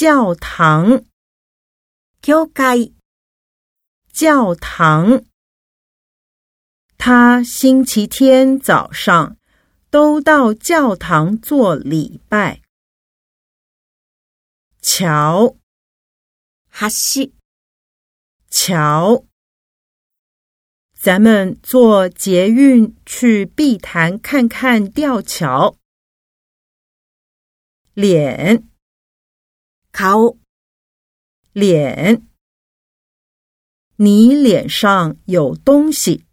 教堂，教会，教堂。他星期天早上都到教堂做礼拜。桥，哈西，桥。咱们坐捷运去碧潭看看吊桥。脸。欧脸，你脸上有东西。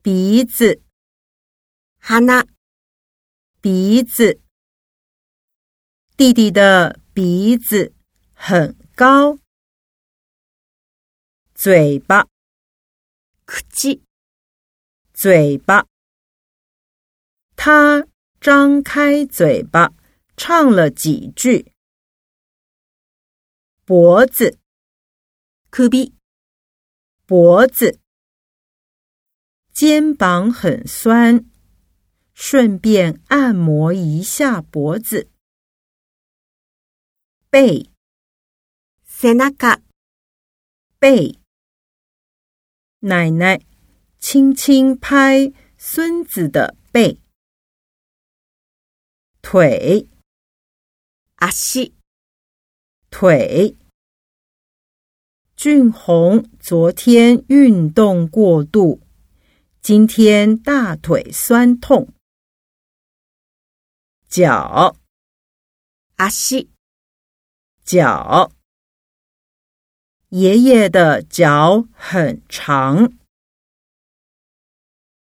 鼻子哈娜，鼻子。弟弟的鼻子很高。嘴巴，口子，嘴巴。他张开嘴巴。唱了几句。脖子，可比。脖子，肩膀很酸，顺便按摩一下脖子。背，背，奶奶轻轻拍孙子的背。腿。阿西，腿。俊宏昨天运动过度，今天大腿酸痛。脚，阿西，脚。爷爷的脚很长。